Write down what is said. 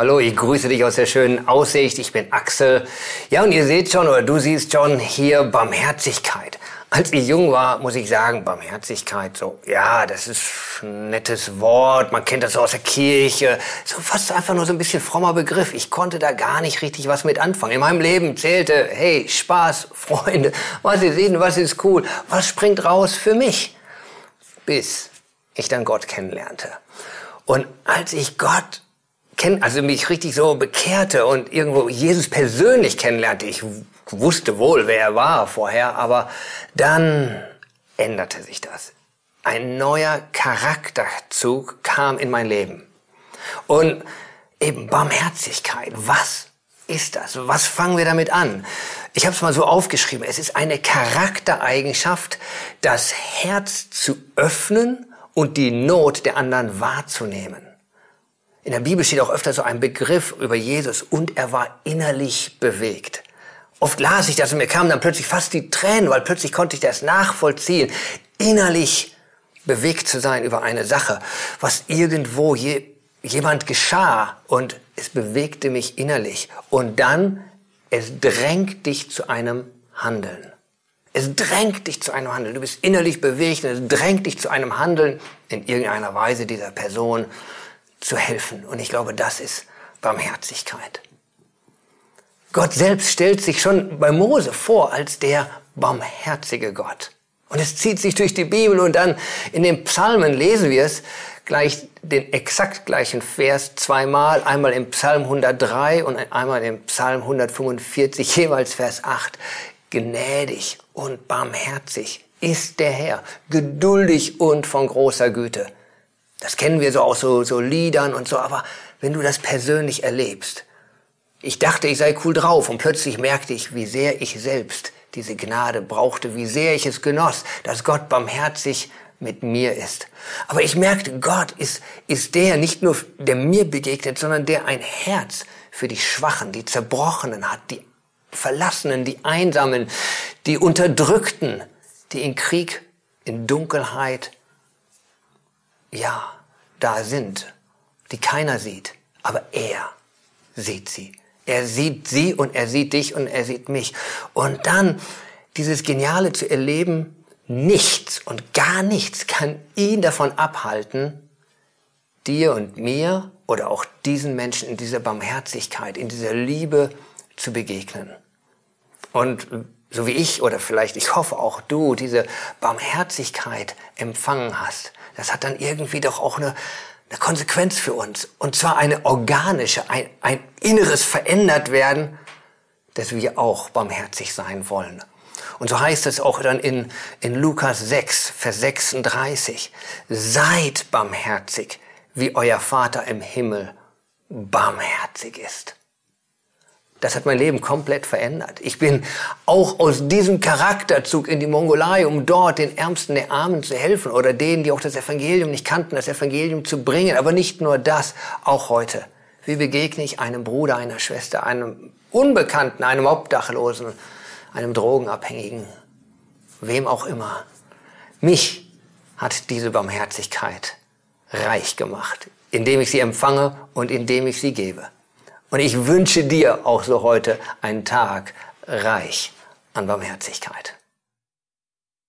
Hallo, ich grüße dich aus der schönen Aussicht. Ich bin Axel. Ja, und ihr seht schon, oder du siehst schon hier Barmherzigkeit. Als ich jung war, muss ich sagen, Barmherzigkeit, so, ja, das ist ein nettes Wort. Man kennt das so aus der Kirche. So fast einfach nur so ein bisschen frommer Begriff. Ich konnte da gar nicht richtig was mit anfangen. In meinem Leben zählte, hey, Spaß, Freunde, was ist in, was ist cool, was springt raus für mich? Bis ich dann Gott kennenlernte. Und als ich Gott kenn, also mich richtig so bekehrte und irgendwo Jesus persönlich kennenlernte. Ich wusste wohl, wer er war vorher, aber dann änderte sich das. Ein neuer Charakterzug kam in mein Leben. Und eben Barmherzigkeit. Was ist das? Was fangen wir damit an? Ich habe es mal so aufgeschrieben. Es ist eine Charaktereigenschaft, das Herz zu öffnen und die Not der anderen wahrzunehmen. In der Bibel steht auch öfter so ein Begriff über Jesus und er war innerlich bewegt. Oft las ich das und mir kamen dann plötzlich fast die Tränen, weil plötzlich konnte ich das nachvollziehen, innerlich bewegt zu sein über eine Sache, was irgendwo je, jemand geschah und es bewegte mich innerlich. Und dann, es drängt dich zu einem Handeln. Es drängt dich zu einem Handeln. Du bist innerlich bewegt und es drängt dich zu einem Handeln in irgendeiner Weise dieser Person zu helfen. Und ich glaube, das ist Barmherzigkeit. Gott selbst stellt sich schon bei Mose vor als der barmherzige Gott. Und es zieht sich durch die Bibel und dann in den Psalmen lesen wir es gleich den exakt gleichen Vers zweimal, einmal im Psalm 103 und einmal im Psalm 145, jeweils Vers 8. Gnädig und barmherzig ist der Herr, geduldig und von großer Güte. Das kennen wir so aus so, so Liedern und so, aber wenn du das persönlich erlebst, ich dachte, ich sei cool drauf und plötzlich merkte ich, wie sehr ich selbst diese Gnade brauchte, wie sehr ich es genoss, dass Gott barmherzig mit mir ist. Aber ich merkte, Gott ist, ist der nicht nur, der mir begegnet, sondern der ein Herz für die Schwachen, die Zerbrochenen hat, die Verlassenen, die Einsamen, die Unterdrückten, die in Krieg, in Dunkelheit, ja, da sind, die keiner sieht, aber er sieht sie. Er sieht sie und er sieht dich und er sieht mich. Und dann dieses Geniale zu erleben, nichts und gar nichts kann ihn davon abhalten, dir und mir oder auch diesen Menschen in dieser Barmherzigkeit, in dieser Liebe zu begegnen. Und so wie ich oder vielleicht ich hoffe auch du diese Barmherzigkeit empfangen hast, das hat dann irgendwie doch auch eine, eine Konsequenz für uns. Und zwar eine organische, ein, ein inneres verändert werden, dass wir auch barmherzig sein wollen. Und so heißt es auch dann in, in Lukas 6, Vers 36. Seid barmherzig, wie euer Vater im Himmel barmherzig ist. Das hat mein Leben komplett verändert. Ich bin auch aus diesem Charakterzug in die Mongolei, um dort den Ärmsten der Armen zu helfen oder denen, die auch das Evangelium nicht kannten, das Evangelium zu bringen. Aber nicht nur das, auch heute. Wie begegne ich einem Bruder, einer Schwester, einem Unbekannten, einem Obdachlosen, einem Drogenabhängigen, wem auch immer. Mich hat diese Barmherzigkeit reich gemacht, indem ich sie empfange und indem ich sie gebe. Und ich wünsche dir auch so heute einen Tag reich an Barmherzigkeit.